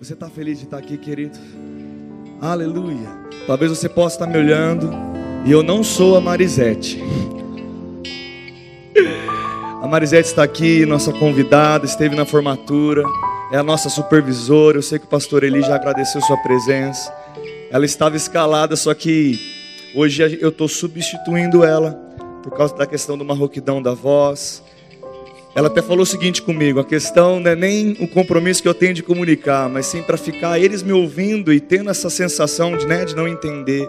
Você está feliz de estar aqui, querido? Aleluia. Talvez você possa estar me olhando e eu não sou a Marisete. A Marisete está aqui, nossa convidada, esteve na formatura, é a nossa supervisora. Eu sei que o pastor Eli já agradeceu sua presença. Ela estava escalada, só que hoje eu estou substituindo ela por causa da questão do marroquidão da voz. Ela até falou o seguinte comigo: a questão não é nem o compromisso que eu tenho de comunicar, mas sim para ficar eles me ouvindo e tendo essa sensação de, né, de não entender.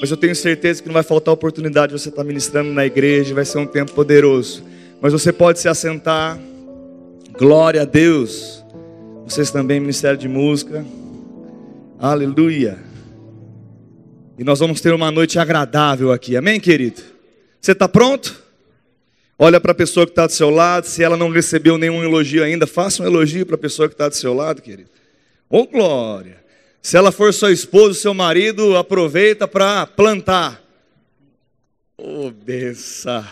Mas eu tenho certeza que não vai faltar oportunidade de você estar ministrando na igreja, vai ser um tempo poderoso. Mas você pode se assentar. Glória a Deus. Vocês também, Ministério de Música. Aleluia. E nós vamos ter uma noite agradável aqui. Amém, querido? Você está pronto? Olha para a pessoa que está do seu lado, se ela não recebeu nenhum elogio ainda, faça um elogio para a pessoa que está do seu lado, querido. Ô glória! Se ela for sua esposa, seu marido, aproveita para plantar. Ô oh, benção!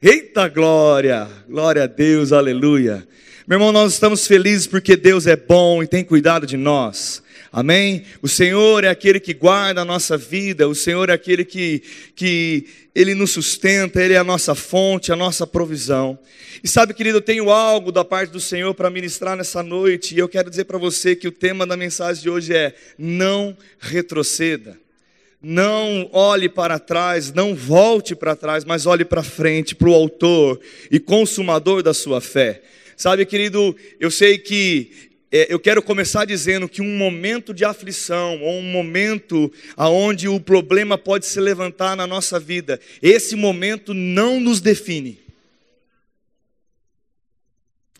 Eita glória! Glória a Deus, aleluia! Meu irmão, nós estamos felizes porque Deus é bom e tem cuidado de nós. Amém? O Senhor é aquele que guarda a nossa vida, o Senhor é aquele que, que Ele nos sustenta, Ele é a nossa fonte, a nossa provisão. E sabe, querido, eu tenho algo da parte do Senhor para ministrar nessa noite, e eu quero dizer para você que o tema da mensagem de hoje é: não retroceda. Não olhe para trás, não volte para trás, mas olhe para frente, para o Autor e Consumador da sua fé. Sabe, querido, eu sei que é, eu quero começar dizendo que um momento de aflição, ou um momento onde o problema pode se levantar na nossa vida, esse momento não nos define.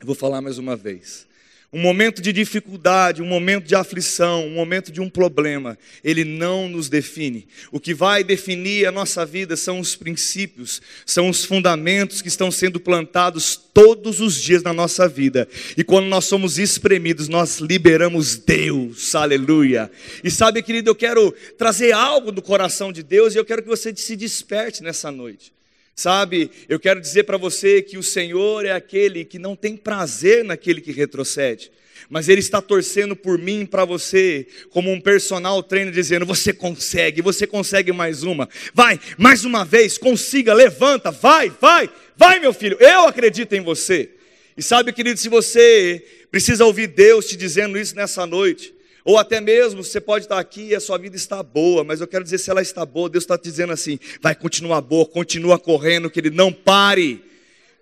Eu vou falar mais uma vez um momento de dificuldade, um momento de aflição, um momento de um problema, ele não nos define. O que vai definir a nossa vida são os princípios, são os fundamentos que estão sendo plantados todos os dias na nossa vida. E quando nós somos espremidos, nós liberamos Deus, aleluia. E sabe, querido, eu quero trazer algo do coração de Deus e eu quero que você se desperte nessa noite. Sabe, eu quero dizer para você que o Senhor é aquele que não tem prazer naquele que retrocede, mas Ele está torcendo por mim, para você, como um personal trainer, dizendo: você consegue, você consegue mais uma, vai, mais uma vez, consiga, levanta, vai, vai, vai, meu filho, eu acredito em você. E sabe, querido, se você precisa ouvir Deus te dizendo isso nessa noite, ou até mesmo você pode estar aqui e a sua vida está boa, mas eu quero dizer, se ela está boa, Deus está te dizendo assim: vai continuar boa, continua correndo, que Ele não pare.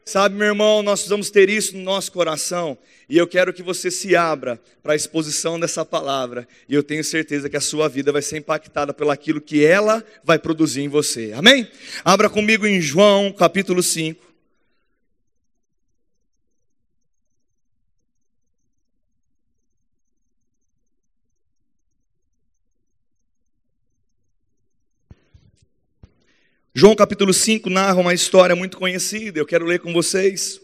Sabe, meu irmão, nós precisamos ter isso no nosso coração. E eu quero que você se abra para a exposição dessa palavra. E eu tenho certeza que a sua vida vai ser impactada pelaquilo que ela vai produzir em você. Amém? Abra comigo em João capítulo 5. João capítulo 5 narra uma história muito conhecida, eu quero ler com vocês.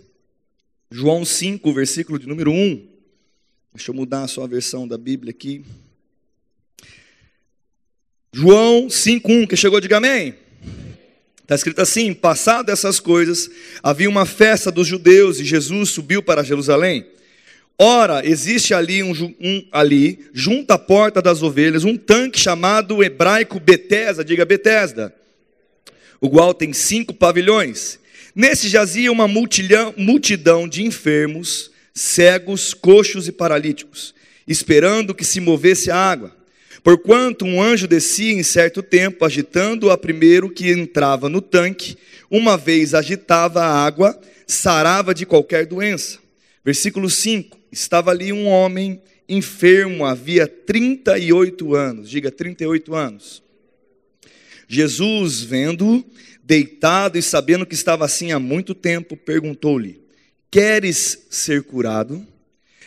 João 5, versículo de número 1. Deixa eu mudar a sua versão da Bíblia aqui. João 5:1, que chegou, diga amém. Está escrito assim: Passado essas coisas, havia uma festa dos judeus e Jesus subiu para Jerusalém. Ora, existe ali, um, um, ali, junto à porta das ovelhas, um tanque chamado hebraico Betesda, diga Betesda o qual tem cinco pavilhões. Nesse jazia uma multidão, de enfermos, cegos, coxos e paralíticos, esperando que se movesse a água. Porquanto um anjo descia em certo tempo, agitando a primeiro que entrava no tanque, uma vez agitava a água, sarava de qualquer doença. Versículo 5: Estava ali um homem enfermo, havia 38 anos, diga 38 anos. Jesus, vendo-o deitado e sabendo que estava assim há muito tempo, perguntou-lhe: Queres ser curado?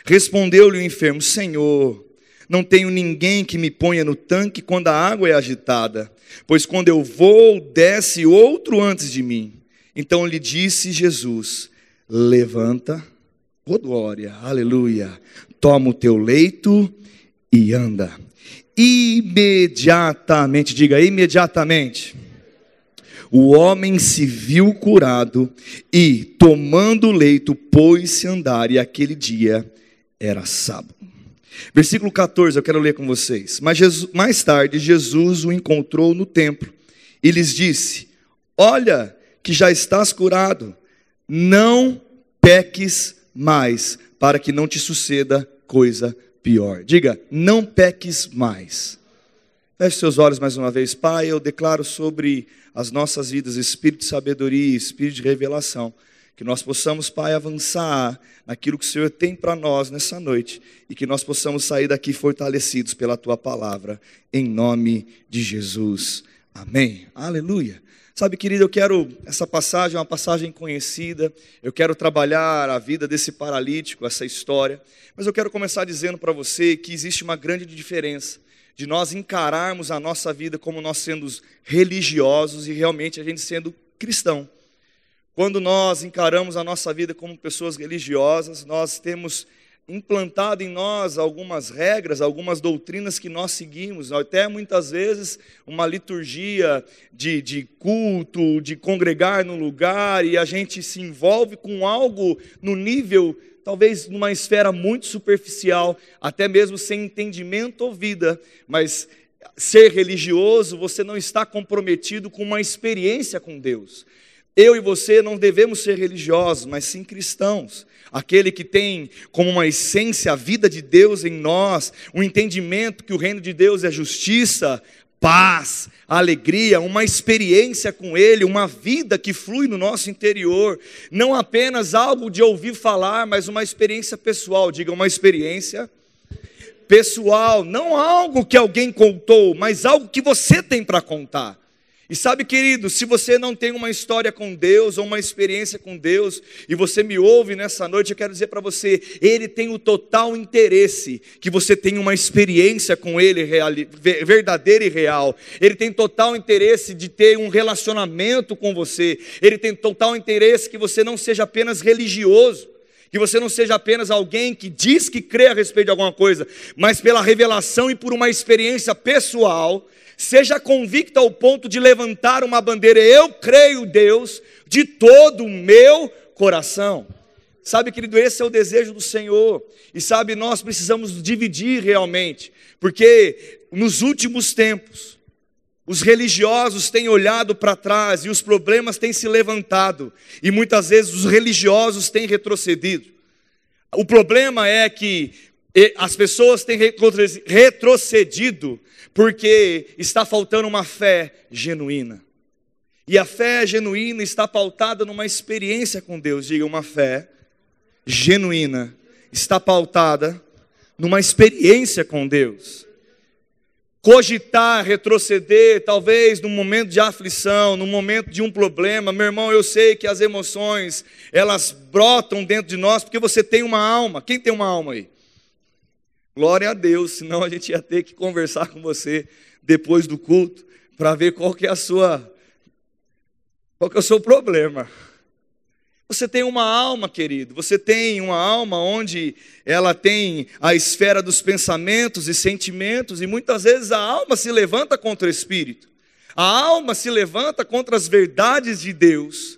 Respondeu-lhe o enfermo: Senhor, não tenho ninguém que me ponha no tanque quando a água é agitada, pois quando eu vou, desce outro antes de mim. Então lhe disse Jesus: Levanta, oh glória, aleluia, toma o teu leito e anda imediatamente, diga imediatamente. O homem se viu curado e, tomando o leito, pôs-se andar, e aquele dia era sábado. Versículo 14, eu quero ler com vocês. Mas Jesus, mais tarde, Jesus o encontrou no templo e lhes disse: Olha, que já estás curado, não peques mais, para que não te suceda coisa pior. Diga, não peques mais. Feche seus olhos mais uma vez, Pai. Eu declaro sobre as nossas vidas espírito de sabedoria, espírito de revelação. Que nós possamos, Pai, avançar naquilo que o Senhor tem para nós nessa noite e que nós possamos sair daqui fortalecidos pela tua palavra, em nome de Jesus. Amém. Aleluia. Sabe, querido, eu quero, essa passagem é uma passagem conhecida, eu quero trabalhar a vida desse paralítico, essa história, mas eu quero começar dizendo para você que existe uma grande diferença de nós encararmos a nossa vida como nós sendo religiosos e realmente a gente sendo cristão. Quando nós encaramos a nossa vida como pessoas religiosas, nós temos implantado em nós algumas regras, algumas doutrinas que nós seguimos, até muitas vezes uma liturgia de, de culto, de congregar no lugar, e a gente se envolve com algo no nível, talvez numa esfera muito superficial, até mesmo sem entendimento ou vida, mas ser religioso, você não está comprometido com uma experiência com Deus. Eu e você não devemos ser religiosos, mas sim cristãos. Aquele que tem como uma essência a vida de Deus em nós, o um entendimento que o reino de Deus é justiça, paz, alegria, uma experiência com Ele, uma vida que flui no nosso interior, não apenas algo de ouvir falar, mas uma experiência pessoal. Diga, uma experiência pessoal, não algo que alguém contou, mas algo que você tem para contar. E sabe, querido, se você não tem uma história com Deus ou uma experiência com Deus, e você me ouve nessa noite, eu quero dizer para você, Ele tem o total interesse que você tenha uma experiência com Ele verdadeira e real. Ele tem total interesse de ter um relacionamento com você. Ele tem total interesse que você não seja apenas religioso que você não seja apenas alguém que diz que crê a respeito de alguma coisa, mas pela revelação e por uma experiência pessoal, seja convicto ao ponto de levantar uma bandeira, eu creio Deus de todo o meu coração. Sabe, querido, esse é o desejo do Senhor. E sabe, nós precisamos dividir realmente, porque nos últimos tempos, os religiosos têm olhado para trás e os problemas têm se levantado, e muitas vezes os religiosos têm retrocedido. O problema é que as pessoas têm retrocedido porque está faltando uma fé genuína. E a fé genuína está pautada numa experiência com Deus. Diga, uma fé genuína está pautada numa experiência com Deus. Cogitar, retroceder, talvez num momento de aflição, num momento de um problema, meu irmão, eu sei que as emoções, elas brotam dentro de nós, porque você tem uma alma. Quem tem uma alma aí? Glória a Deus, senão a gente ia ter que conversar com você depois do culto para ver qual que é a sua qual que é o seu problema. Você tem uma alma, querido. Você tem uma alma onde ela tem a esfera dos pensamentos e sentimentos, e muitas vezes a alma se levanta contra o espírito. A alma se levanta contra as verdades de Deus.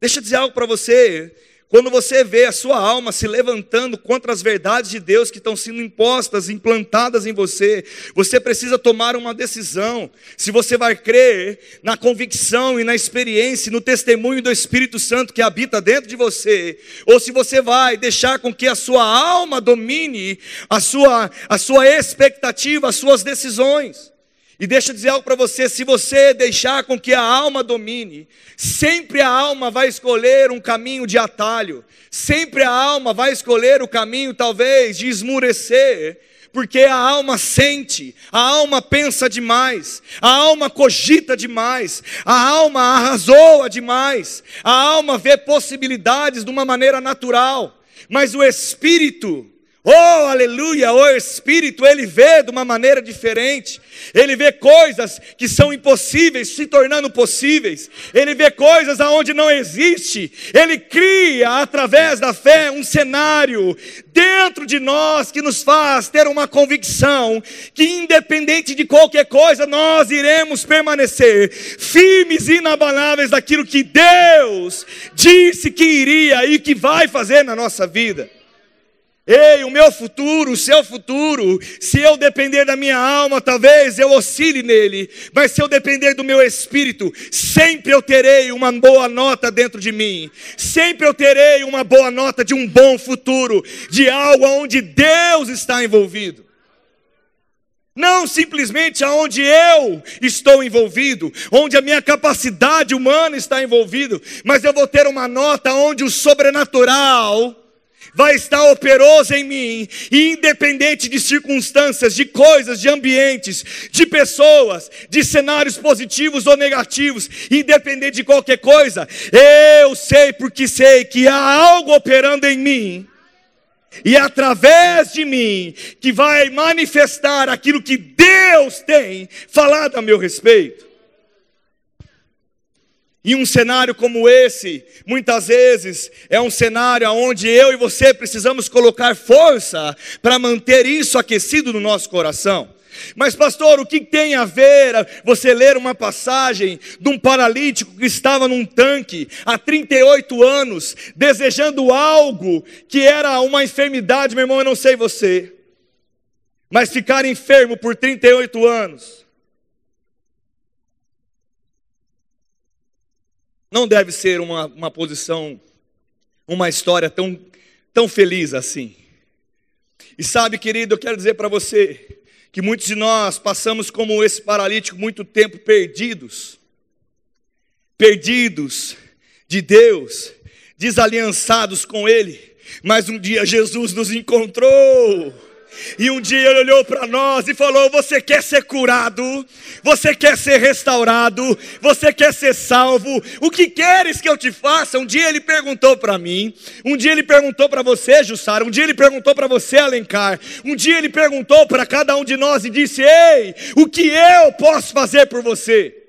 Deixa eu dizer algo para você. Quando você vê a sua alma se levantando contra as verdades de Deus que estão sendo impostas, implantadas em você, você precisa tomar uma decisão. Se você vai crer na convicção e na experiência, no testemunho do Espírito Santo que habita dentro de você, ou se você vai deixar com que a sua alma domine a sua, a sua expectativa, as suas decisões. E deixa eu dizer algo para você: se você deixar com que a alma domine, sempre a alma vai escolher um caminho de atalho, sempre a alma vai escolher o caminho, talvez, de esmurecer, porque a alma sente, a alma pensa demais, a alma cogita demais, a alma arrasoa demais, a alma vê possibilidades de uma maneira natural, mas o espírito, Oh, aleluia! O Espírito, ele vê de uma maneira diferente. Ele vê coisas que são impossíveis se tornando possíveis. Ele vê coisas aonde não existe. Ele cria através da fé um cenário dentro de nós que nos faz ter uma convicção que independente de qualquer coisa nós iremos permanecer firmes e inabaláveis daquilo que Deus disse que iria e que vai fazer na nossa vida. Ei, o meu futuro, o seu futuro, se eu depender da minha alma, talvez eu oscile nele, mas se eu depender do meu espírito, sempre eu terei uma boa nota dentro de mim, sempre eu terei uma boa nota de um bom futuro, de algo onde Deus está envolvido. Não simplesmente aonde eu estou envolvido, onde a minha capacidade humana está envolvido, mas eu vou ter uma nota onde o sobrenatural vai estar operoso em mim, e independente de circunstâncias, de coisas, de ambientes, de pessoas, de cenários positivos ou negativos, independente de qualquer coisa, eu sei porque sei que há algo operando em mim. E é através de mim que vai manifestar aquilo que Deus tem falado a meu respeito. E um cenário como esse, muitas vezes, é um cenário onde eu e você precisamos colocar força para manter isso aquecido no nosso coração. Mas, pastor, o que tem a ver você ler uma passagem de um paralítico que estava num tanque há 38 anos, desejando algo que era uma enfermidade, meu irmão, eu não sei você, mas ficar enfermo por 38 anos não deve ser uma, uma posição, uma história tão, tão feliz assim. E sabe, querido, eu quero dizer para você que muitos de nós passamos como esse paralítico muito tempo perdidos, perdidos de Deus, desaliançados com Ele, mas um dia Jesus nos encontrou e um dia ele olhou para nós e falou: Você quer ser curado? Você quer ser restaurado? Você quer ser salvo? O que queres que eu te faça? Um dia ele perguntou para mim. Um dia ele perguntou para você, Jussara. Um dia ele perguntou para você, Alencar. Um dia ele perguntou para cada um de nós e disse: Ei, o que eu posso fazer por você?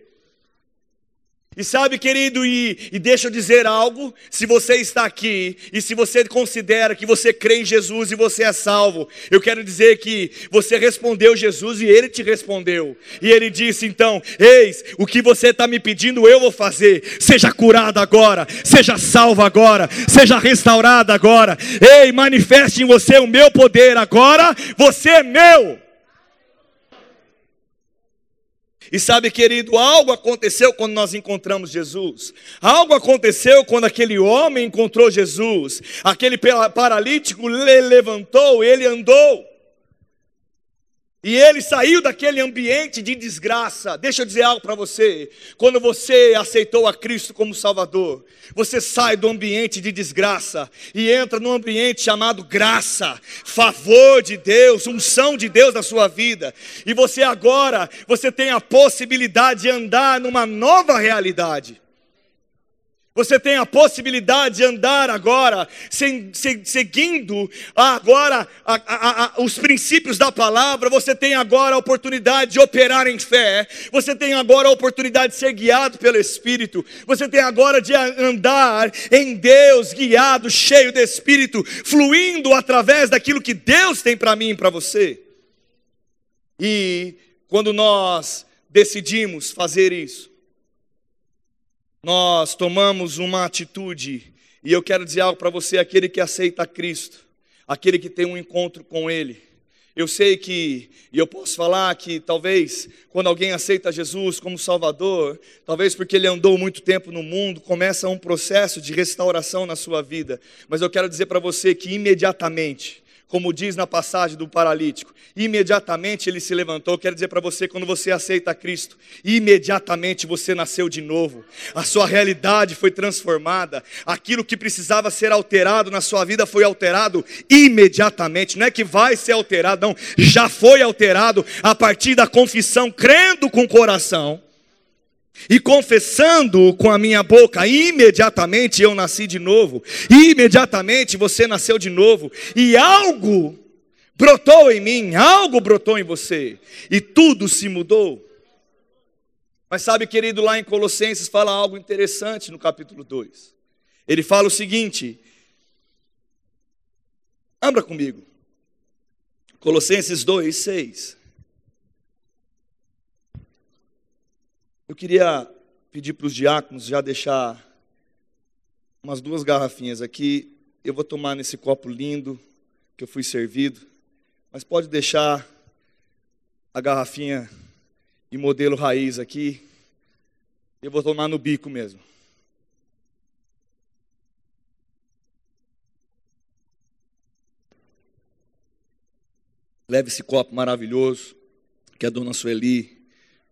E sabe, querido, e, e deixa eu dizer algo: se você está aqui e se você considera que você crê em Jesus e você é salvo, eu quero dizer que você respondeu Jesus e ele te respondeu. E ele disse então: Eis, o que você está me pedindo, eu vou fazer. Seja curado agora, seja salvo agora, seja restaurado agora. Ei, manifeste em você o meu poder agora, você é meu. E sabe, querido, algo aconteceu quando nós encontramos Jesus. Algo aconteceu quando aquele homem encontrou Jesus. Aquele paralítico levantou, ele andou. E ele saiu daquele ambiente de desgraça. Deixa eu dizer algo para você. Quando você aceitou a Cristo como Salvador, você sai do ambiente de desgraça e entra num ambiente chamado graça, favor de Deus, unção de Deus na sua vida. E você agora, você tem a possibilidade de andar numa nova realidade. Você tem a possibilidade de andar agora, seguindo agora a, a, a, os princípios da palavra. Você tem agora a oportunidade de operar em fé. Você tem agora a oportunidade de ser guiado pelo Espírito. Você tem agora de andar em Deus, guiado, cheio de Espírito, fluindo através daquilo que Deus tem para mim e para você. E quando nós decidimos fazer isso, nós tomamos uma atitude, e eu quero dizer algo para você: aquele que aceita Cristo, aquele que tem um encontro com Ele. Eu sei que, e eu posso falar que talvez quando alguém aceita Jesus como Salvador, talvez porque ele andou muito tempo no mundo, começa um processo de restauração na sua vida. Mas eu quero dizer para você que imediatamente, como diz na passagem do paralítico. Imediatamente ele se levantou. Quero dizer para você, quando você aceita Cristo, imediatamente você nasceu de novo. A sua realidade foi transformada. Aquilo que precisava ser alterado na sua vida foi alterado imediatamente. Não é que vai ser alterado, não. Já foi alterado a partir da confissão, crendo com o coração e confessando com a minha boca, imediatamente eu nasci de novo, imediatamente você nasceu de novo, e algo brotou em mim, algo brotou em você, e tudo se mudou. Mas sabe, querido, lá em Colossenses fala algo interessante no capítulo 2. Ele fala o seguinte: abra comigo, Colossenses 2, 6. Eu queria pedir para os diáconos já deixar umas duas garrafinhas aqui. Eu vou tomar nesse copo lindo, que eu fui servido, mas pode deixar a garrafinha e modelo raiz aqui. Eu vou tomar no bico mesmo. Leve esse copo maravilhoso que a dona Sueli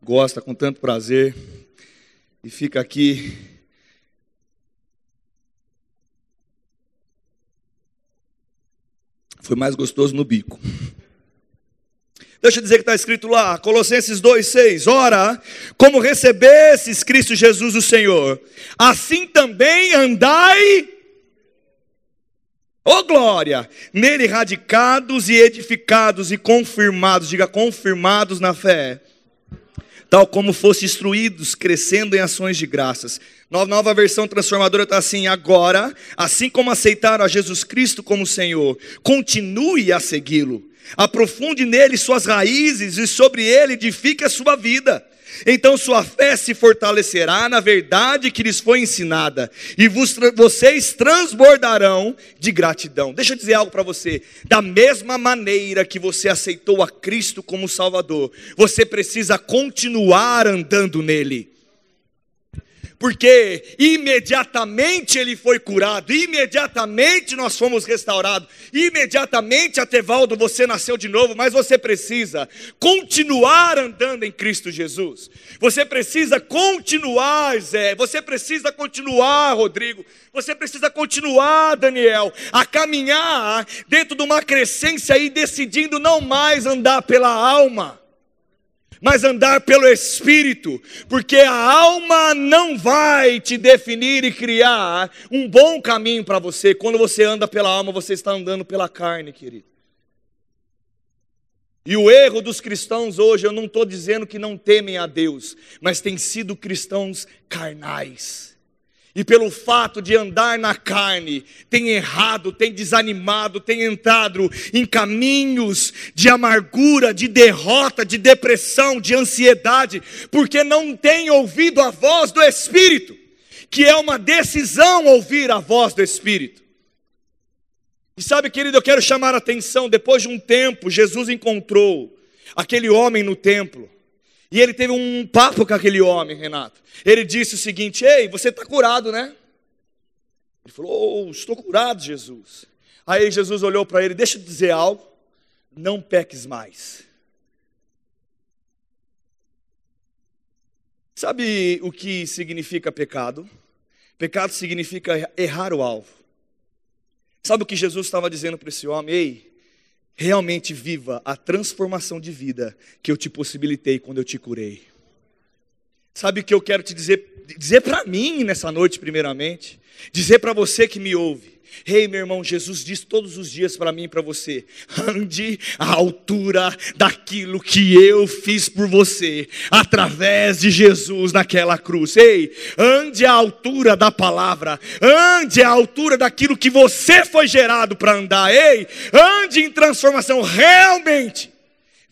gosta com tanto prazer e fica aqui. Foi mais gostoso no bico. Deixa eu dizer que está escrito lá, Colossenses 2,6: Ora, como recebesses Cristo Jesus o Senhor, assim também andai Ô oh, glória! Nele radicados e edificados e confirmados, diga confirmados na fé, tal como fosse instruídos, crescendo em ações de graças. Nova, nova versão transformadora está assim: agora, assim como aceitaram a Jesus Cristo como Senhor, continue a segui-lo, aprofunde nele suas raízes e sobre ele edifique a sua vida então sua fé se fortalecerá na verdade que lhes foi ensinada, e vos, vocês transbordarão de gratidão. Deixa eu dizer algo para você: da mesma maneira que você aceitou a Cristo como Salvador, você precisa continuar andando nele porque imediatamente ele foi curado, imediatamente nós fomos restaurados, imediatamente, Atevaldo, você nasceu de novo, mas você precisa continuar andando em Cristo Jesus, você precisa continuar, Zé, você precisa continuar, Rodrigo, você precisa continuar, Daniel, a caminhar dentro de uma crescência e decidindo não mais andar pela alma mas andar pelo Espírito, porque a alma não vai te definir e criar um bom caminho para você. Quando você anda pela alma, você está andando pela carne, querido. E o erro dos cristãos hoje, eu não estou dizendo que não temem a Deus, mas têm sido cristãos carnais e pelo fato de andar na carne, tem errado, tem desanimado, tem entrado em caminhos de amargura, de derrota, de depressão, de ansiedade, porque não tem ouvido a voz do Espírito, que é uma decisão ouvir a voz do Espírito. E sabe, querido, eu quero chamar a atenção, depois de um tempo, Jesus encontrou aquele homem no templo. E ele teve um papo com aquele homem, Renato. Ele disse o seguinte: Ei, você está curado, né? Ele falou: oh, Estou curado, Jesus. Aí Jesus olhou para ele: Deixa eu dizer algo. Não peques mais. Sabe o que significa pecado? Pecado significa errar o alvo. Sabe o que Jesus estava dizendo para esse homem? Ei, realmente viva a transformação de vida que eu te possibilitei quando eu te curei. Sabe o que eu quero te dizer, dizer para mim nessa noite, primeiramente, dizer para você que me ouve. Ei, hey, meu irmão, Jesus diz todos os dias para mim e para você: ande à altura daquilo que eu fiz por você, através de Jesus naquela cruz. Ei, ande à altura da palavra, ande à altura daquilo que você foi gerado para andar. Ei, ande em transformação realmente.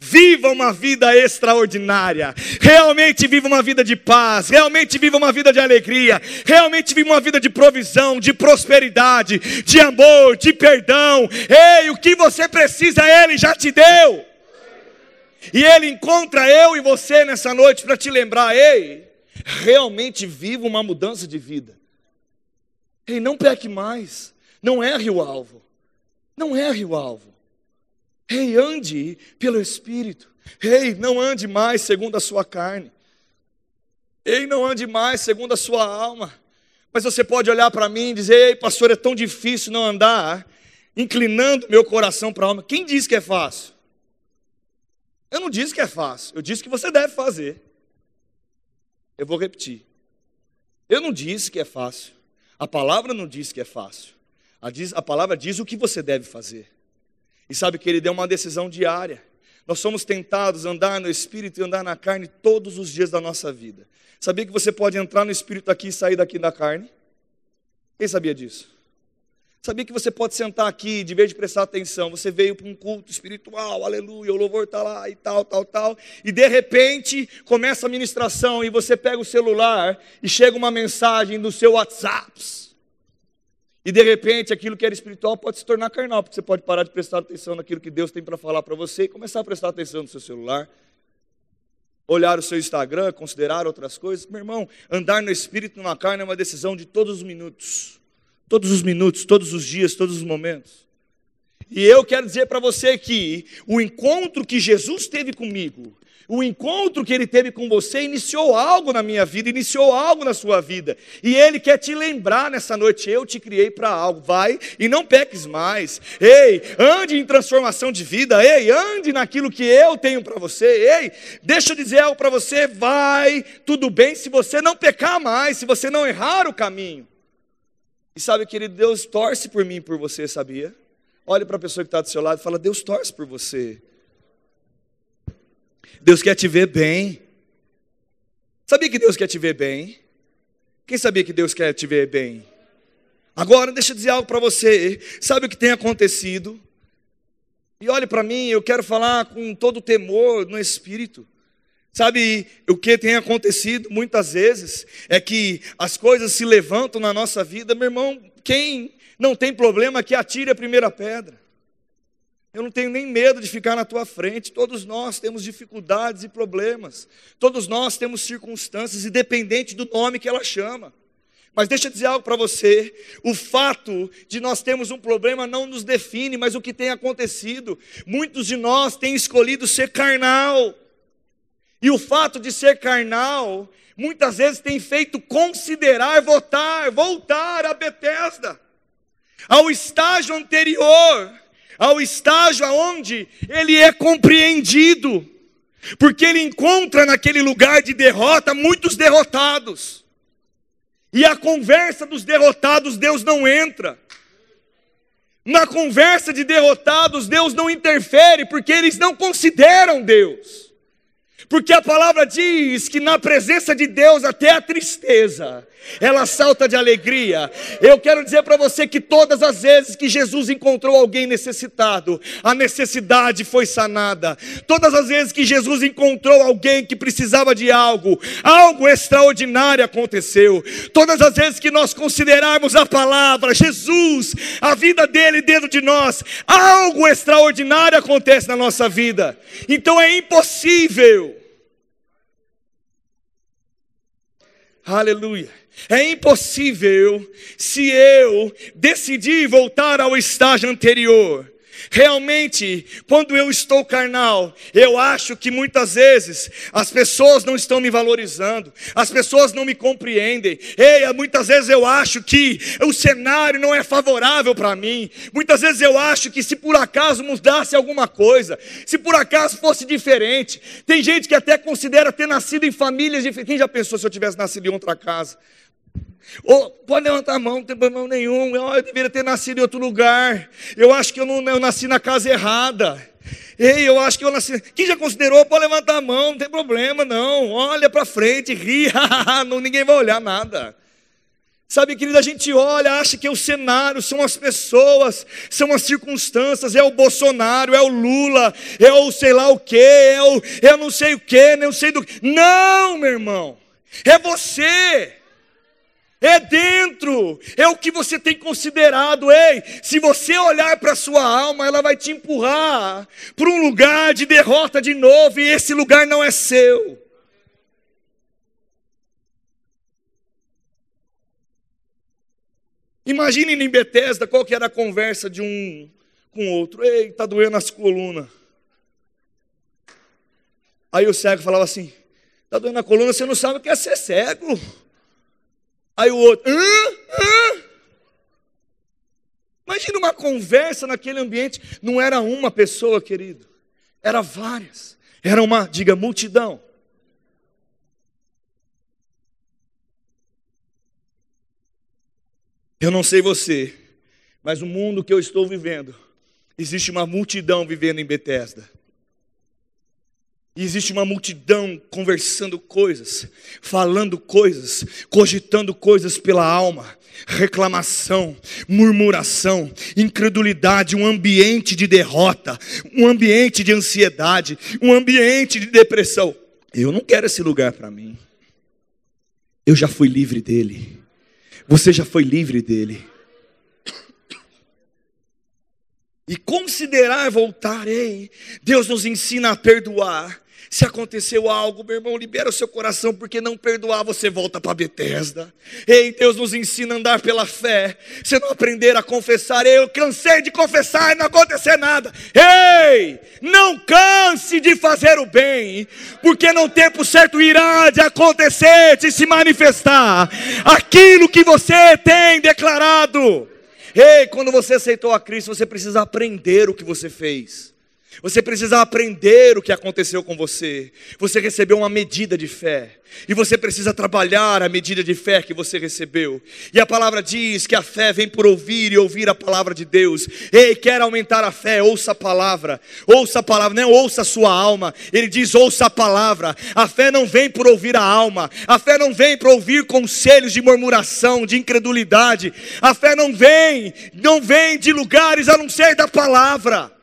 Viva uma vida extraordinária. Realmente viva uma vida de paz. Realmente viva uma vida de alegria. Realmente viva uma vida de provisão, de prosperidade, de amor, de perdão. Ei, o que você precisa, Ele já te deu. E Ele encontra eu e você nessa noite para te lembrar: ei, realmente viva uma mudança de vida. Ei, não peque mais. Não erre o alvo. Não erre o alvo. Ei, ande pelo Espírito. Ei, não ande mais segundo a sua carne. Ei, não ande mais segundo a sua alma. Mas você pode olhar para mim e dizer: Ei, pastor, é tão difícil não andar, inclinando meu coração para a alma. Quem disse que é fácil? Eu não disse que é fácil, eu disse que você deve fazer. Eu vou repetir. Eu não disse que é fácil. A palavra não diz que é fácil. A, diz, a palavra diz o que você deve fazer. E sabe que ele deu uma decisão diária. Nós somos tentados a andar no espírito e andar na carne todos os dias da nossa vida. Sabia que você pode entrar no espírito aqui e sair daqui da carne? Quem sabia disso? Sabia que você pode sentar aqui, de vez de prestar atenção, você veio para um culto espiritual, aleluia, o louvor está lá e tal, tal, tal, e de repente começa a ministração e você pega o celular e chega uma mensagem do seu WhatsApp E de repente aquilo que era espiritual pode se tornar carnal, porque você pode parar de prestar atenção naquilo que Deus tem para falar para você e começar a prestar atenção no seu celular, olhar o seu Instagram, considerar outras coisas. Meu irmão, andar no espírito numa carne é uma decisão de todos os minutos. Todos os minutos, todos os dias, todos os momentos. E eu quero dizer para você que o encontro que Jesus teve comigo, o encontro que ele teve com você iniciou algo na minha vida, iniciou algo na sua vida. E ele quer te lembrar nessa noite: eu te criei para algo. Vai e não peques mais. Ei, ande em transformação de vida. Ei, ande naquilo que eu tenho para você. Ei, deixa eu dizer algo para você: vai, tudo bem se você não pecar mais, se você não errar o caminho. E sabe, querido, Deus torce por mim e por você, sabia? Olhe para a pessoa que está do seu lado e fala: Deus torce por você. Deus quer te ver bem. Sabia que Deus quer te ver bem? Quem sabia que Deus quer te ver bem? Agora, deixa eu dizer algo para você. Sabe o que tem acontecido? E olhe para mim, eu quero falar com todo temor no espírito. Sabe o que tem acontecido muitas vezes? É que as coisas se levantam na nossa vida, meu irmão. Quem não tem problema que atire a primeira pedra. Eu não tenho nem medo de ficar na tua frente. Todos nós temos dificuldades e problemas. Todos nós temos circunstâncias, independente do nome que ela chama. Mas deixa eu dizer algo para você: o fato de nós termos um problema não nos define, mas o que tem acontecido. Muitos de nós têm escolhido ser carnal. E o fato de ser carnal, muitas vezes tem feito considerar voltar, voltar a Betesda ao estágio anterior, ao estágio aonde ele é compreendido, porque ele encontra naquele lugar de derrota muitos derrotados. E a conversa dos derrotados Deus não entra. Na conversa de derrotados Deus não interfere, porque eles não consideram Deus. Porque a palavra diz que na presença de Deus até a tristeza, ela salta de alegria. Eu quero dizer para você que todas as vezes que Jesus encontrou alguém necessitado, a necessidade foi sanada. Todas as vezes que Jesus encontrou alguém que precisava de algo, algo extraordinário aconteceu. Todas as vezes que nós considerarmos a palavra, Jesus, a vida dele dentro de nós, algo extraordinário acontece na nossa vida. Então é impossível Aleluia. É impossível se eu decidir voltar ao estágio anterior Realmente, quando eu estou carnal, eu acho que muitas vezes as pessoas não estão me valorizando, as pessoas não me compreendem. Ei, muitas vezes eu acho que o cenário não é favorável para mim. Muitas vezes eu acho que se por acaso mudasse alguma coisa, se por acaso fosse diferente, tem gente que até considera ter nascido em famílias diferentes. Quem já pensou se eu tivesse nascido em outra casa? Ou, pode levantar a mão, não tem problema nenhum. Eu, eu deveria ter nascido em outro lugar. Eu acho que eu, não, eu nasci na casa errada. Ei, eu acho que eu nasci. Quem já considerou? Pode levantar a mão, não tem problema, não. Olha para frente, ri, não, ninguém vai olhar nada. Sabe, querida, a gente olha, acha que é o cenário, são as pessoas, são as circunstâncias, é o Bolsonaro, é o Lula, é o sei lá o que, é o é não sei o que, não sei do que. Não, meu irmão, é você é dentro, é o que você tem considerado. Ei, se você olhar para a sua alma, ela vai te empurrar para um lugar de derrota de novo, e esse lugar não é seu. Imagine em Betesda qual que era a conversa de um com outro. Ei, está doendo as colunas. Aí o cego falava assim: está doendo a coluna, você não sabe o que é ser cego. Aí o outro, hã? Hã? Imagina uma conversa naquele ambiente. Não era uma pessoa, querido. Era várias. Era uma, diga, multidão. Eu não sei você, mas o mundo que eu estou vivendo, existe uma multidão vivendo em Betesda. E existe uma multidão conversando coisas, falando coisas, cogitando coisas pela alma, reclamação, murmuração, incredulidade, um ambiente de derrota, um ambiente de ansiedade, um ambiente de depressão. Eu não quero esse lugar para mim. Eu já fui livre dele. Você já foi livre dele. e considerar voltar, ei, Deus nos ensina a perdoar. Se aconteceu algo, meu irmão, libera o seu coração, porque não perdoar, você volta para Betesda. Ei, Deus nos ensina a andar pela fé. Se não aprender a confessar, eu cansei de confessar e não acontecer nada. Ei, não canse de fazer o bem, porque no tempo certo irá de acontecer, de se manifestar aquilo que você tem declarado. Ei, quando você aceitou a Cristo, você precisa aprender o que você fez. Você precisa aprender o que aconteceu com você. Você recebeu uma medida de fé. E você precisa trabalhar a medida de fé que você recebeu. E a palavra diz que a fé vem por ouvir e ouvir a palavra de Deus. Ei, quer aumentar a fé? Ouça a palavra. Ouça a palavra, não ouça a sua alma. Ele diz: ouça a palavra. A fé não vem por ouvir a alma. A fé não vem por ouvir conselhos de murmuração, de incredulidade. A fé não vem, não vem de lugares a não ser da palavra.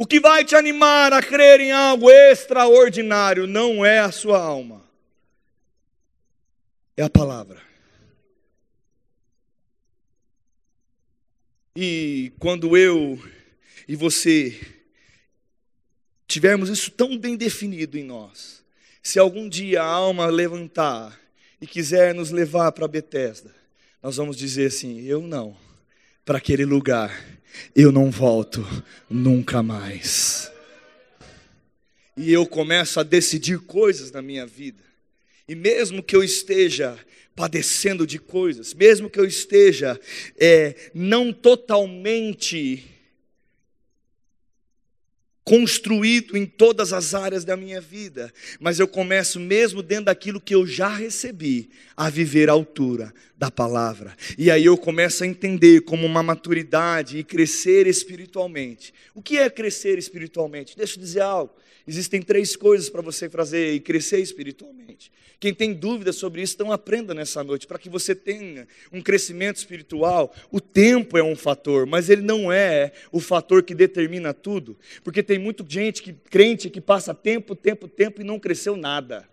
O que vai te animar a crer em algo extraordinário não é a sua alma, é a palavra. E quando eu e você tivermos isso tão bem definido em nós, se algum dia a alma levantar e quiser nos levar para Betesda, nós vamos dizer assim: eu não, para aquele lugar eu não volto nunca mais. E eu começo a decidir coisas na minha vida. E mesmo que eu esteja padecendo de coisas, mesmo que eu esteja é, não totalmente construído em todas as áreas da minha vida, mas eu começo mesmo dentro daquilo que eu já recebi, a viver à altura da palavra. E aí eu começo a entender como uma maturidade e crescer espiritualmente. O que é crescer espiritualmente? Deixa eu dizer algo. Existem três coisas para você fazer e crescer espiritualmente. Quem tem dúvidas sobre isso, então aprenda nessa noite, para que você tenha um crescimento espiritual. O tempo é um fator, mas ele não é o fator que determina tudo, porque tem muita gente que crente que passa tempo, tempo, tempo e não cresceu nada.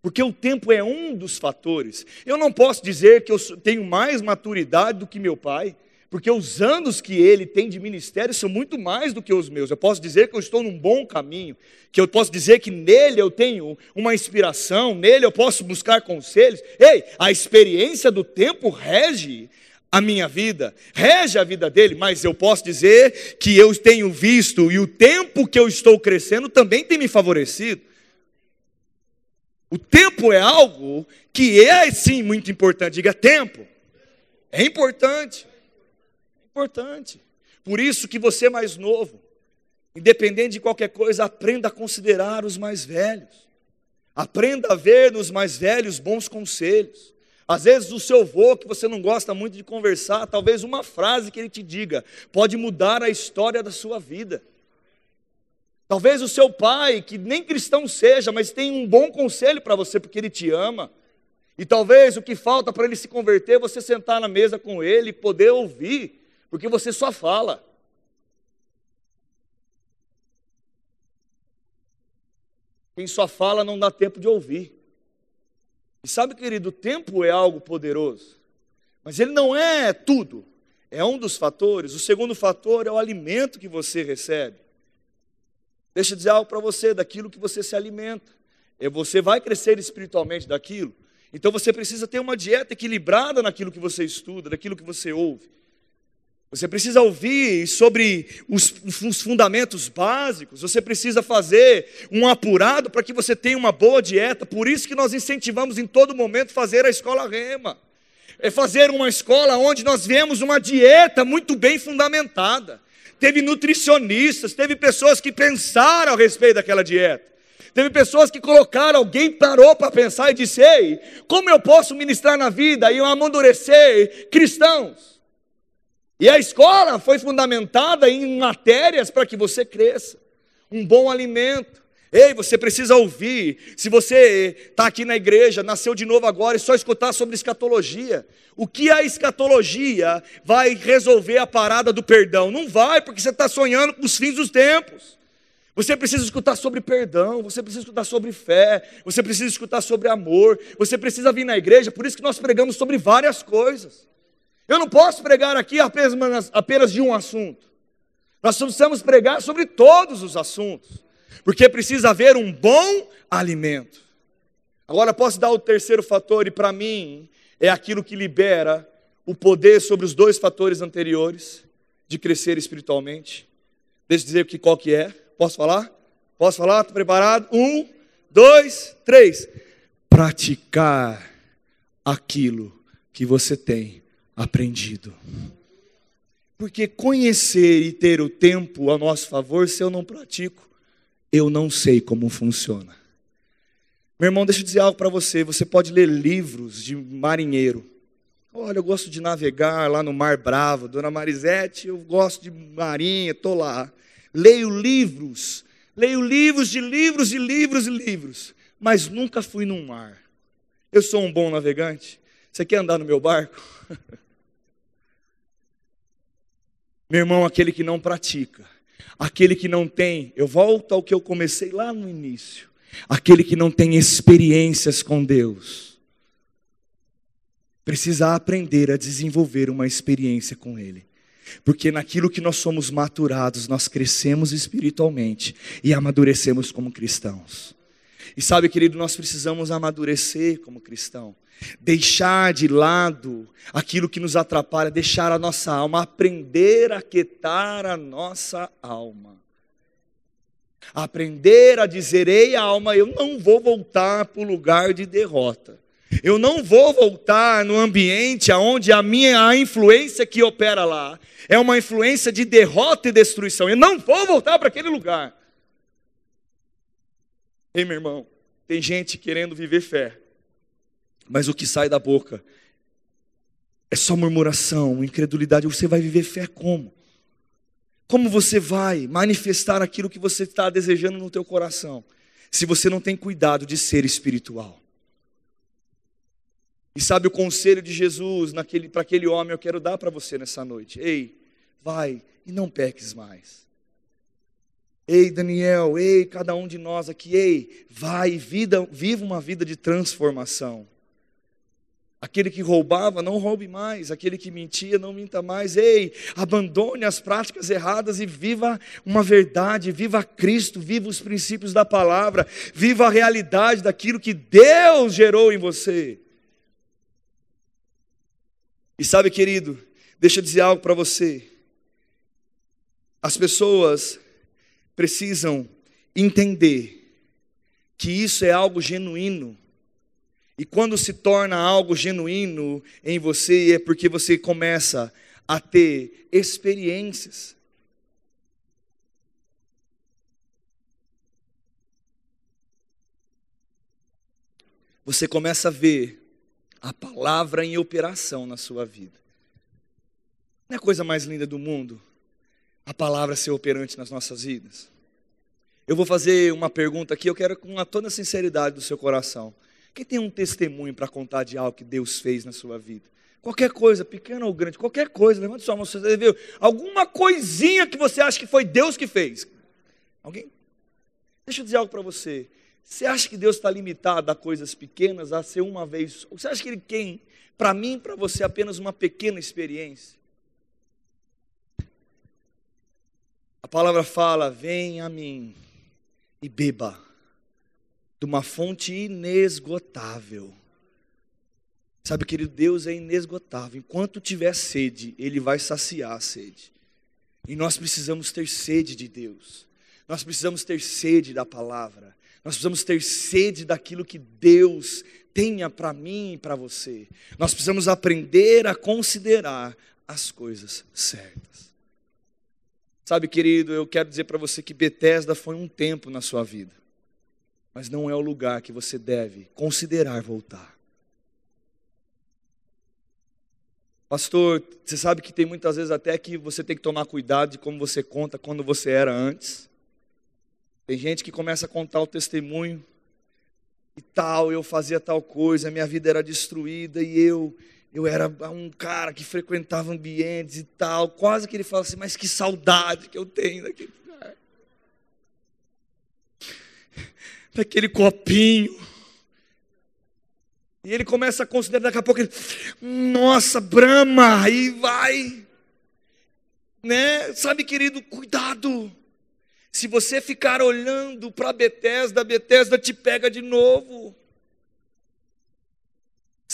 Porque o tempo é um dos fatores. Eu não posso dizer que eu tenho mais maturidade do que meu pai porque os anos que ele tem de ministério são muito mais do que os meus. Eu posso dizer que eu estou num bom caminho, que eu posso dizer que nele eu tenho uma inspiração, nele eu posso buscar conselhos. Ei, a experiência do tempo rege a minha vida, rege a vida dele, mas eu posso dizer que eu tenho visto e o tempo que eu estou crescendo também tem me favorecido. O tempo é algo que é sim muito importante. Diga tempo. É importante importante. Por isso que você mais novo, independente de qualquer coisa, aprenda a considerar os mais velhos. Aprenda a ver nos mais velhos bons conselhos. Às vezes o seu avô, que você não gosta muito de conversar, talvez uma frase que ele te diga, pode mudar a história da sua vida. Talvez o seu pai, que nem cristão seja, mas tem um bom conselho para você, porque ele te ama. E talvez o que falta para ele se converter é você sentar na mesa com ele e poder ouvir porque você só fala. Quem só fala não dá tempo de ouvir. E sabe, querido, o tempo é algo poderoso, mas ele não é tudo. É um dos fatores. O segundo fator é o alimento que você recebe. Deixa eu dizer algo para você, daquilo que você se alimenta. É, você vai crescer espiritualmente daquilo. Então você precisa ter uma dieta equilibrada naquilo que você estuda, daquilo que você ouve. Você precisa ouvir sobre os, os, fundamentos básicos, você precisa fazer um apurado para que você tenha uma boa dieta. Por isso que nós incentivamos em todo momento fazer a escola rema. É fazer uma escola onde nós vemos uma dieta muito bem fundamentada. Teve nutricionistas, teve pessoas que pensaram a respeito daquela dieta. Teve pessoas que colocaram, alguém parou para pensar e disse: Ei, como eu posso ministrar na vida e amadurecer cristãos? E a escola foi fundamentada em matérias para que você cresça. Um bom alimento. Ei, você precisa ouvir. Se você está aqui na igreja, nasceu de novo agora, e só escutar sobre escatologia. O que a escatologia vai resolver a parada do perdão? Não vai, porque você está sonhando com os fins dos tempos. Você precisa escutar sobre perdão, você precisa escutar sobre fé, você precisa escutar sobre amor, você precisa vir na igreja, por isso que nós pregamos sobre várias coisas. Eu não posso pregar aqui apenas, de um assunto. Nós precisamos pregar sobre todos os assuntos, porque precisa haver um bom alimento. Agora posso dar o terceiro fator, e para mim é aquilo que libera o poder sobre os dois fatores anteriores de crescer espiritualmente. Deixa eu dizer que qual que é. Posso falar? Posso falar? Estou preparado? Um, dois, três. Praticar aquilo que você tem aprendido. Porque conhecer e ter o tempo a nosso favor, se eu não pratico, eu não sei como funciona. Meu irmão, deixa eu dizer algo para você. Você pode ler livros de marinheiro. Olha, eu gosto de navegar lá no Mar Bravo. Dona Marisete, eu gosto de marinha, estou lá. Leio livros, leio livros de livros e livros e livros, mas nunca fui num mar. Eu sou um bom navegante. Você quer andar no meu barco? Meu irmão, aquele que não pratica, aquele que não tem, eu volto ao que eu comecei lá no início, aquele que não tem experiências com Deus, precisa aprender a desenvolver uma experiência com Ele. Porque naquilo que nós somos maturados, nós crescemos espiritualmente e amadurecemos como cristãos. E sabe, querido, nós precisamos amadurecer como cristão deixar de lado aquilo que nos atrapalha, deixar a nossa alma, aprender a quietar a nossa alma. Aprender a dizer, ei alma, eu não vou voltar para o lugar de derrota. Eu não vou voltar no ambiente onde a minha a influência que opera lá é uma influência de derrota e destruição. Eu não vou voltar para aquele lugar. Ei, meu irmão, tem gente querendo viver fé, mas o que sai da boca é só murmuração, incredulidade. Você vai viver fé como? Como você vai manifestar aquilo que você está desejando no teu coração, se você não tem cuidado de ser espiritual? E sabe o conselho de Jesus para aquele homem eu quero dar para você nessa noite. Ei, vai e não peques mais. Ei, Daniel, ei, cada um de nós aqui, ei, vai e viva uma vida de transformação. Aquele que roubava, não roube mais. Aquele que mentia, não minta mais. Ei, abandone as práticas erradas e viva uma verdade. Viva Cristo, viva os princípios da palavra. Viva a realidade daquilo que Deus gerou em você. E sabe, querido, deixa eu dizer algo para você. As pessoas precisam entender que isso é algo genuíno e quando se torna algo genuíno em você, é porque você começa a ter experiências. Você começa a ver a palavra em operação na sua vida. Não é a coisa mais linda do mundo a palavra ser operante nas nossas vidas? Eu vou fazer uma pergunta aqui, eu quero com toda a sinceridade do seu coração. Quem tem um testemunho para contar de algo que Deus fez na sua vida? Qualquer coisa, pequena ou grande, qualquer coisa, levante sua mão, você viu? Alguma coisinha que você acha que foi Deus que fez. Alguém? Deixa eu dizer algo para você. Você acha que Deus está limitado a coisas pequenas, a ser uma vez? Você acha que Ele tem, para mim, para você, apenas uma pequena experiência? A palavra fala: vem a mim e beba de uma fonte inesgotável. Sabe, querido, Deus é inesgotável. Enquanto tiver sede, Ele vai saciar a sede. E nós precisamos ter sede de Deus. Nós precisamos ter sede da palavra. Nós precisamos ter sede daquilo que Deus tenha para mim e para você. Nós precisamos aprender a considerar as coisas certas. Sabe, querido, eu quero dizer para você que Betesda foi um tempo na sua vida mas não é o lugar que você deve considerar voltar. Pastor, você sabe que tem muitas vezes até que você tem que tomar cuidado de como você conta quando você era antes. Tem gente que começa a contar o testemunho e tal, eu fazia tal coisa, minha vida era destruída e eu eu era um cara que frequentava ambientes e tal, quase que ele fala assim, mas que saudade que eu tenho daquele daquele copinho. E ele começa a considerar, daqui a pouco ele, nossa, brama, aí vai. Né? Sabe, querido, cuidado. Se você ficar olhando para Betesda, Betesda te pega de novo.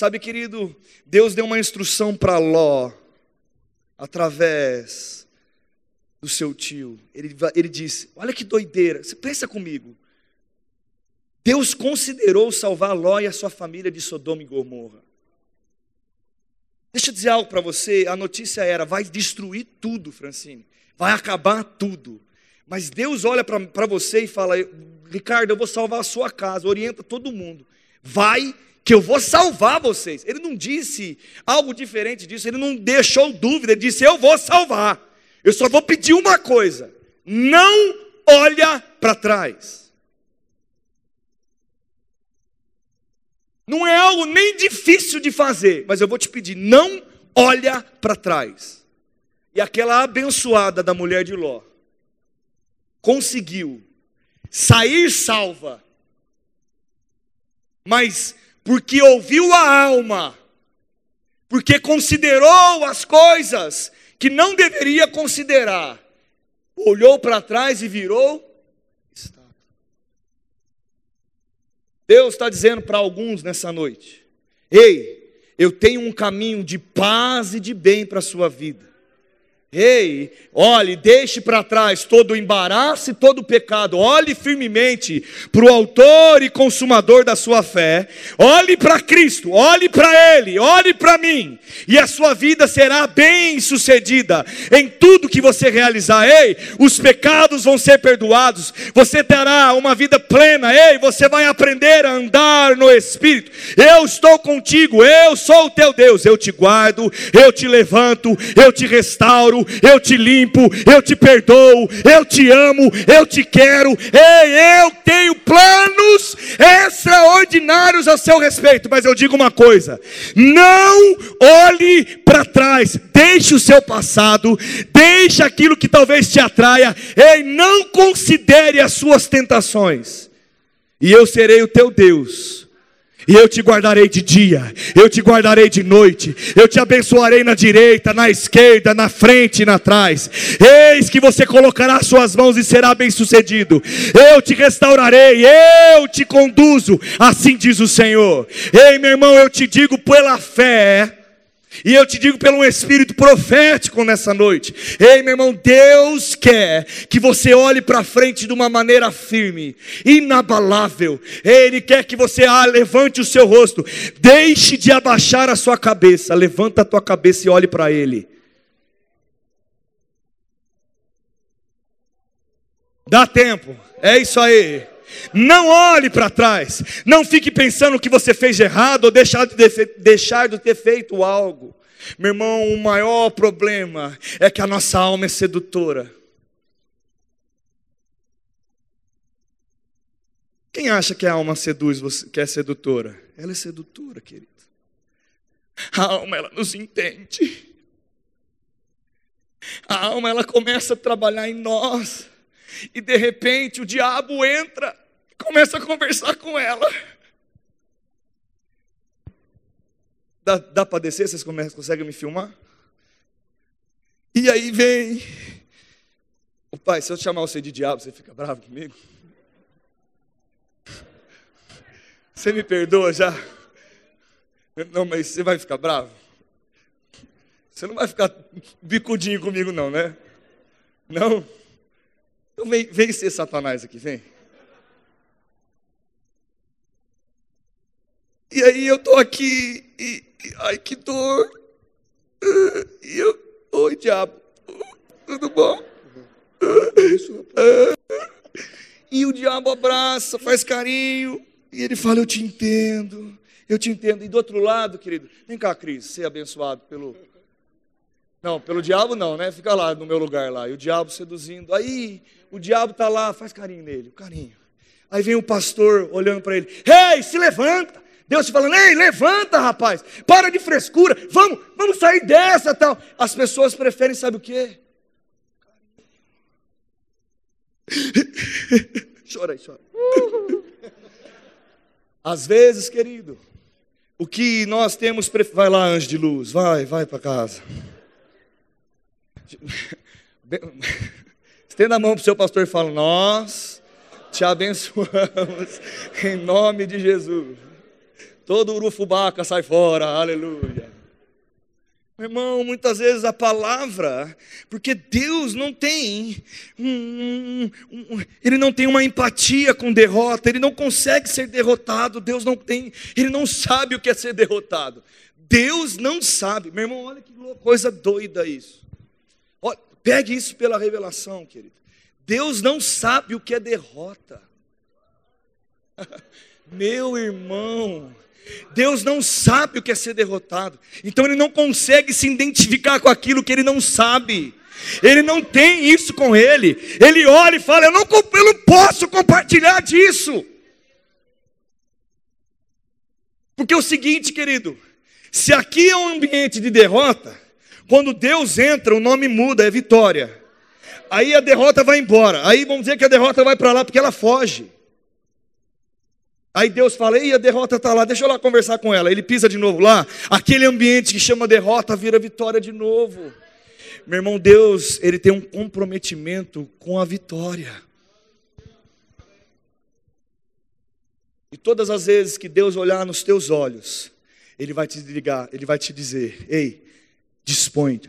Sabe, querido, Deus deu uma instrução para Ló, através do seu tio. Ele, ele disse: Olha que doideira, você pensa comigo. Deus considerou salvar Ló e a sua família de Sodoma e Gomorra. Deixa eu dizer algo para você: a notícia era, vai destruir tudo, Francine, vai acabar tudo. Mas Deus olha para você e fala: Ricardo, eu vou salvar a sua casa, orienta todo mundo. Vai, que eu vou salvar vocês. Ele não disse algo diferente disso, ele não deixou dúvida, ele disse: Eu vou salvar. Eu só vou pedir uma coisa: não olha para trás. Não é algo nem difícil de fazer, mas eu vou te pedir, não olha para trás. E aquela abençoada da mulher de Ló conseguiu sair salva, mas porque ouviu a alma, porque considerou as coisas que não deveria considerar, olhou para trás e virou Deus está dizendo para alguns nessa noite: ei, eu tenho um caminho de paz e de bem para a sua vida. Ei, olhe, deixe para trás todo o embaraço e todo o pecado. Olhe firmemente para o autor e consumador da sua fé. Olhe para Cristo, olhe para Ele, olhe para mim. E a sua vida será bem sucedida em tudo que você realizar. Ei, os pecados vão ser perdoados. Você terá uma vida plena. Ei, você vai aprender a andar no Espírito. Eu estou contigo, eu sou o teu Deus. Eu te guardo, eu te levanto, eu te restauro eu te limpo, eu te perdoo, eu te amo, eu te quero. Ei, eu tenho planos extraordinários a seu respeito, mas eu digo uma coisa: não olhe para trás, deixe o seu passado, deixe aquilo que talvez te atraia, ei, não considere as suas tentações, e eu serei o teu Deus e eu te guardarei de dia, eu te guardarei de noite, eu te abençoarei na direita, na esquerda, na frente e na trás. Eis que você colocará suas mãos e será bem-sucedido. Eu te restaurarei, eu te conduzo, assim diz o Senhor. Ei, meu irmão, eu te digo pela fé e eu te digo pelo espírito profético nessa noite. Ei, meu irmão, Deus quer que você olhe para frente de uma maneira firme, inabalável. Ele quer que você ah, levante o seu rosto, deixe de abaixar a sua cabeça, levanta a tua cabeça e olhe para Ele. Dá tempo, é isso aí. Não olhe para trás. Não fique pensando que você fez de errado ou deixar de, deixar de ter feito algo. Meu irmão, o maior problema é que a nossa alma é sedutora. Quem acha que a alma seduz, que é sedutora? Ela é sedutora, querido. A alma, ela nos entende. A alma, ela começa a trabalhar em nós. E de repente o diabo entra começa a conversar com ela. Dá, dá para descer? Vocês conseguem me filmar? E aí vem. O pai, se eu chamar você de diabo, você fica bravo comigo? Você me perdoa já? Não, mas você vai ficar bravo? Você não vai ficar bicudinho comigo, não, né? Não? Então vem, vem ser Satanás aqui, vem. E aí eu tô aqui e, e ai que dor. E eu, oi diabo, tudo bom? E o diabo abraça, faz carinho, e ele fala: Eu te entendo, eu te entendo. E do outro lado, querido, vem cá, Cris, ser abençoado pelo. Não, pelo diabo não, né? Fica lá no meu lugar lá. E o diabo seduzindo. Aí o diabo tá lá, faz carinho nele, carinho. Aí vem o pastor olhando para ele: Ei, hey, se levanta! Deus falando, ei, levanta, rapaz, para de frescura, vamos, vamos sair dessa tal. As pessoas preferem, sabe o quê? chora aí, chora. Às vezes, querido, o que nós temos. Vai lá, anjo de luz, vai, vai para casa. Estenda a mão para o seu pastor e fala: Nós te abençoamos em nome de Jesus. Todo urufubaca sai fora, aleluia. Irmão, muitas vezes a palavra, porque Deus não tem, um, um, um, ele não tem uma empatia com derrota, ele não consegue ser derrotado, Deus não tem, ele não sabe o que é ser derrotado. Deus não sabe, meu irmão, olha que coisa doida isso. Olha, pegue isso pela revelação, querido. Deus não sabe o que é derrota. Meu irmão, Deus não sabe o que é ser derrotado, então ele não consegue se identificar com aquilo que ele não sabe. Ele não tem isso com ele. Ele olha e fala: Eu não, eu não posso compartilhar disso. Porque é o seguinte, querido: se aqui é um ambiente de derrota, quando Deus entra, o nome muda, é vitória. Aí a derrota vai embora. Aí vamos dizer que a derrota vai para lá porque ela foge. Aí Deus fala: Ei, a derrota está lá, deixa eu lá conversar com ela. Ele pisa de novo lá. Aquele ambiente que chama derrota vira vitória de novo. Meu irmão, Deus, ele tem um comprometimento com a vitória. E todas as vezes que Deus olhar nos teus olhos, Ele vai te ligar, Ele vai te dizer: Ei, dispõe,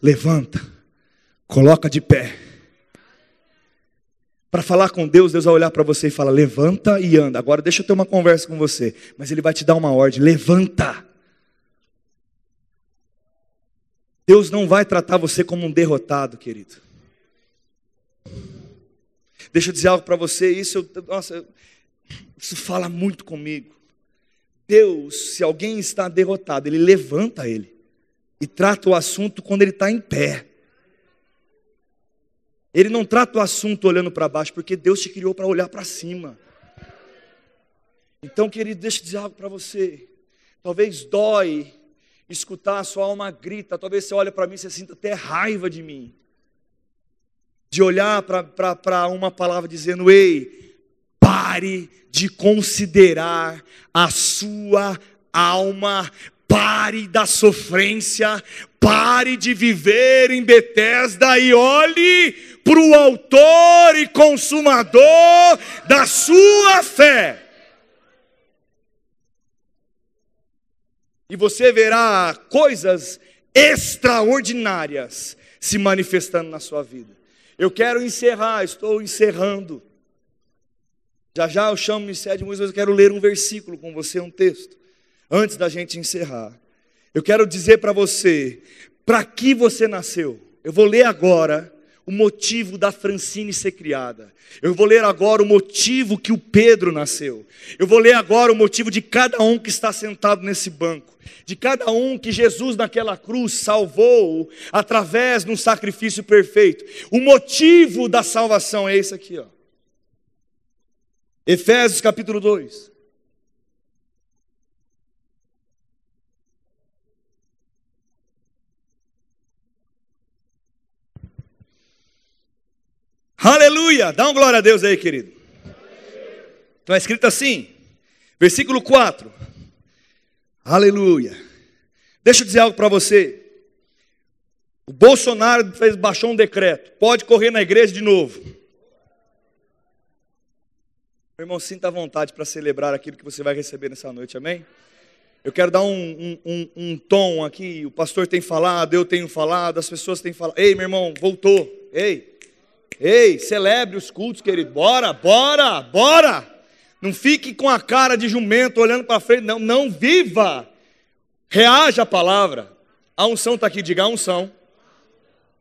levanta, coloca de pé para falar com Deus, Deus vai olhar para você e fala: levanta e anda. Agora deixa eu ter uma conversa com você. Mas Ele vai te dar uma ordem: levanta. Deus não vai tratar você como um derrotado, querido. Deixa eu dizer algo para você, isso, nossa, isso fala muito comigo. Deus, se alguém está derrotado, Ele levanta ele e trata o assunto quando ele está em pé. Ele não trata o assunto olhando para baixo, porque Deus te criou para olhar para cima. Então, querido, deixa eu dizer algo para você. Talvez dói escutar a sua alma grita, talvez você olhe para mim e você sinta até raiva de mim. De olhar para uma palavra dizendo: Ei, pare de considerar a sua alma, pare da sofrência, pare de viver em Betesda e olhe para o autor e consumador da sua fé. E você verá coisas extraordinárias se manifestando na sua vida. Eu quero encerrar, estou encerrando. Já já eu chamo o Ministério de Música, mas eu quero ler um versículo com você, um texto, antes da gente encerrar. Eu quero dizer para você, para que você nasceu. Eu vou ler agora o motivo da Francine ser criada. Eu vou ler agora o motivo que o Pedro nasceu. Eu vou ler agora o motivo de cada um que está sentado nesse banco. De cada um que Jesus naquela cruz salvou através de um sacrifício perfeito. O motivo da salvação é esse aqui, ó. Efésios capítulo 2. Aleluia! Dá uma glória a Deus aí, querido. Está escrito assim, versículo 4. Aleluia. Deixa eu dizer algo para você. O Bolsonaro fez, baixou um decreto. Pode correr na igreja de novo. Meu irmão, sinta vontade para celebrar aquilo que você vai receber nessa noite, amém? Eu quero dar um, um, um, um, tom aqui. O pastor tem falado, eu tenho falado, as pessoas têm falado. Ei, meu irmão, voltou. Ei, Ei, celebre os cultos, querido. Bora, bora, bora. Não fique com a cara de jumento olhando para frente. Não, não viva. Reaja à palavra. A unção está aqui, diga a unção.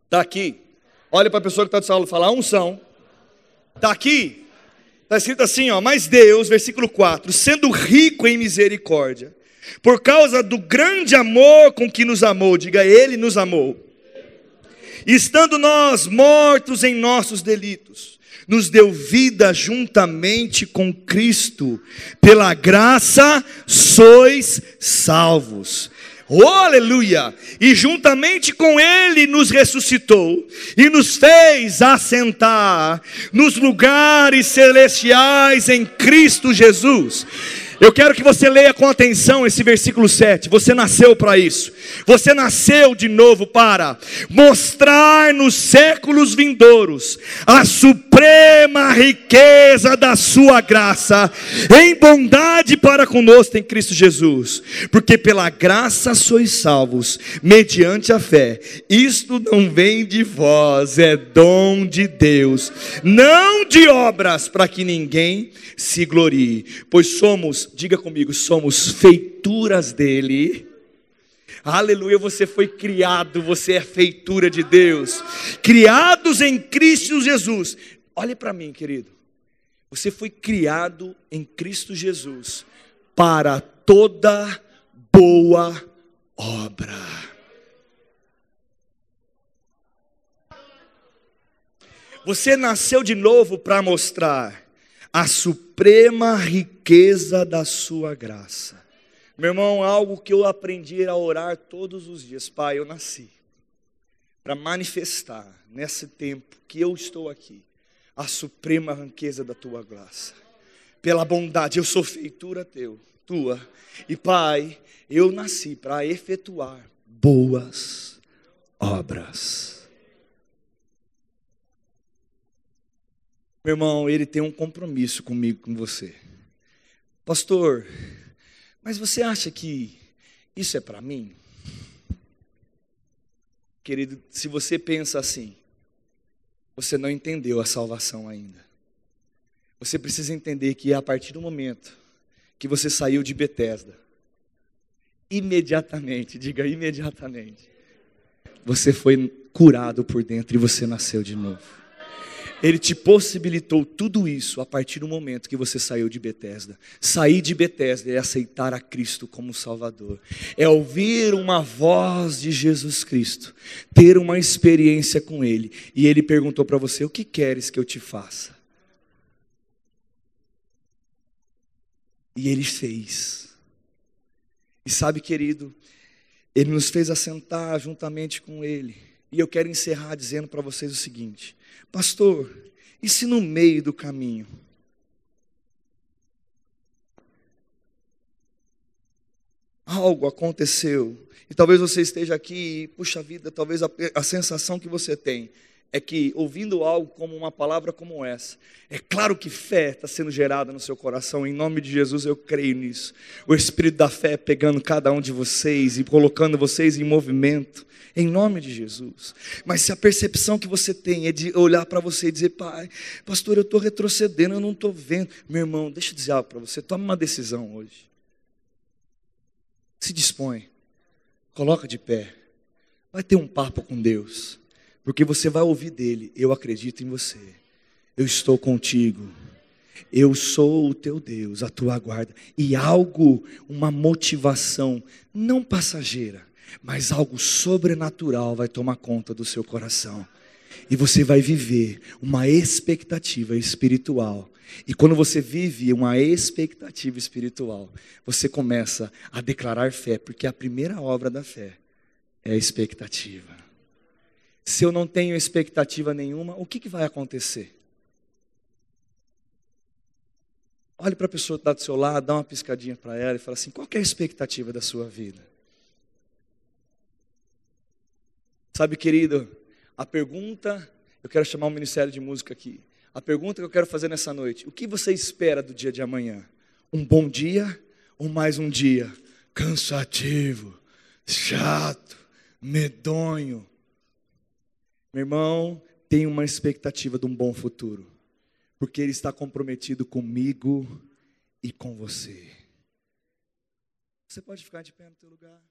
Está aqui. Olha para a pessoa que está do salão e fala: a unção. Está aqui. Está escrito assim, ó. Mas Deus, versículo 4: sendo rico em misericórdia, por causa do grande amor com que nos amou, diga, Ele nos amou estando nós mortos em nossos delitos, nos deu vida juntamente com Cristo, pela graça sois salvos. Oh, aleluia! E juntamente com Ele nos ressuscitou e nos fez assentar nos lugares celestiais em Cristo Jesus Eu quero que você leia com atenção esse versículo 7. Você nasceu para isso. Você nasceu de novo para mostrar nos séculos vindouros a suprema riqueza da sua graça em bondade para conosco em Cristo Jesus. Porque pela graça sois salvos, mediante a fé. Isto não vem de vós, é dom de Deus, não de obras, para que ninguém se glorie. Pois somos, diga comigo, somos feituras dele. Aleluia, você foi criado, você é feitura de Deus, criados em Cristo Jesus. Olhe para mim, querido. Você foi criado em Cristo Jesus para toda boa obra. Você nasceu de novo para mostrar a suprema riqueza da sua graça. Meu irmão, algo que eu aprendi a orar todos os dias. Pai, eu nasci para manifestar nesse tempo que eu estou aqui a suprema riqueza da tua graça. Pela bondade, eu sou feitura teu, tua. E Pai, eu nasci para efetuar boas obras. Meu irmão, ele tem um compromisso comigo, com você. Pastor, mas você acha que isso é para mim? Querido, se você pensa assim, você não entendeu a salvação ainda. Você precisa entender que a partir do momento que você saiu de Betesda, imediatamente, diga imediatamente, você foi curado por dentro e você nasceu de novo. Ele te possibilitou tudo isso a partir do momento que você saiu de Betesda. Sair de Betesda é aceitar a Cristo como Salvador. É ouvir uma voz de Jesus Cristo, ter uma experiência com ele, e ele perguntou para você: "O que queres que eu te faça?" E ele fez. E sabe, querido, ele nos fez assentar juntamente com ele. E eu quero encerrar dizendo para vocês o seguinte: Pastor, e se no meio do caminho? Algo aconteceu, e talvez você esteja aqui, e, puxa vida, talvez a, a sensação que você tem é que ouvindo algo como uma palavra como essa, é claro que fé está sendo gerada no seu coração, em nome de Jesus eu creio nisso. O Espírito da fé pegando cada um de vocês e colocando vocês em movimento, em nome de Jesus. Mas se a percepção que você tem é de olhar para você e dizer, pai, pastor, eu estou retrocedendo, eu não estou vendo. Meu irmão, deixa eu dizer algo para você, toma uma decisão hoje. Se dispõe, coloca de pé, vai ter um papo com Deus porque você vai ouvir dele: Eu acredito em você, eu estou contigo, eu sou o teu Deus, a tua guarda. E algo, uma motivação, não passageira, mas algo sobrenatural vai tomar conta do seu coração. E você vai viver uma expectativa espiritual. E quando você vive uma expectativa espiritual, você começa a declarar fé, porque a primeira obra da fé é a expectativa se eu não tenho expectativa nenhuma, o que, que vai acontecer? Olhe para a pessoa que está do seu lado, dá uma piscadinha para ela e fala assim: qual é a expectativa da sua vida? Sabe, querido, a pergunta, eu quero chamar o Ministério de Música aqui. A pergunta que eu quero fazer nessa noite: o que você espera do dia de amanhã? Um bom dia ou mais um dia cansativo, chato, medonho? Meu irmão, tem uma expectativa de um bom futuro, porque Ele está comprometido comigo e com você. Você pode ficar de pé no teu lugar?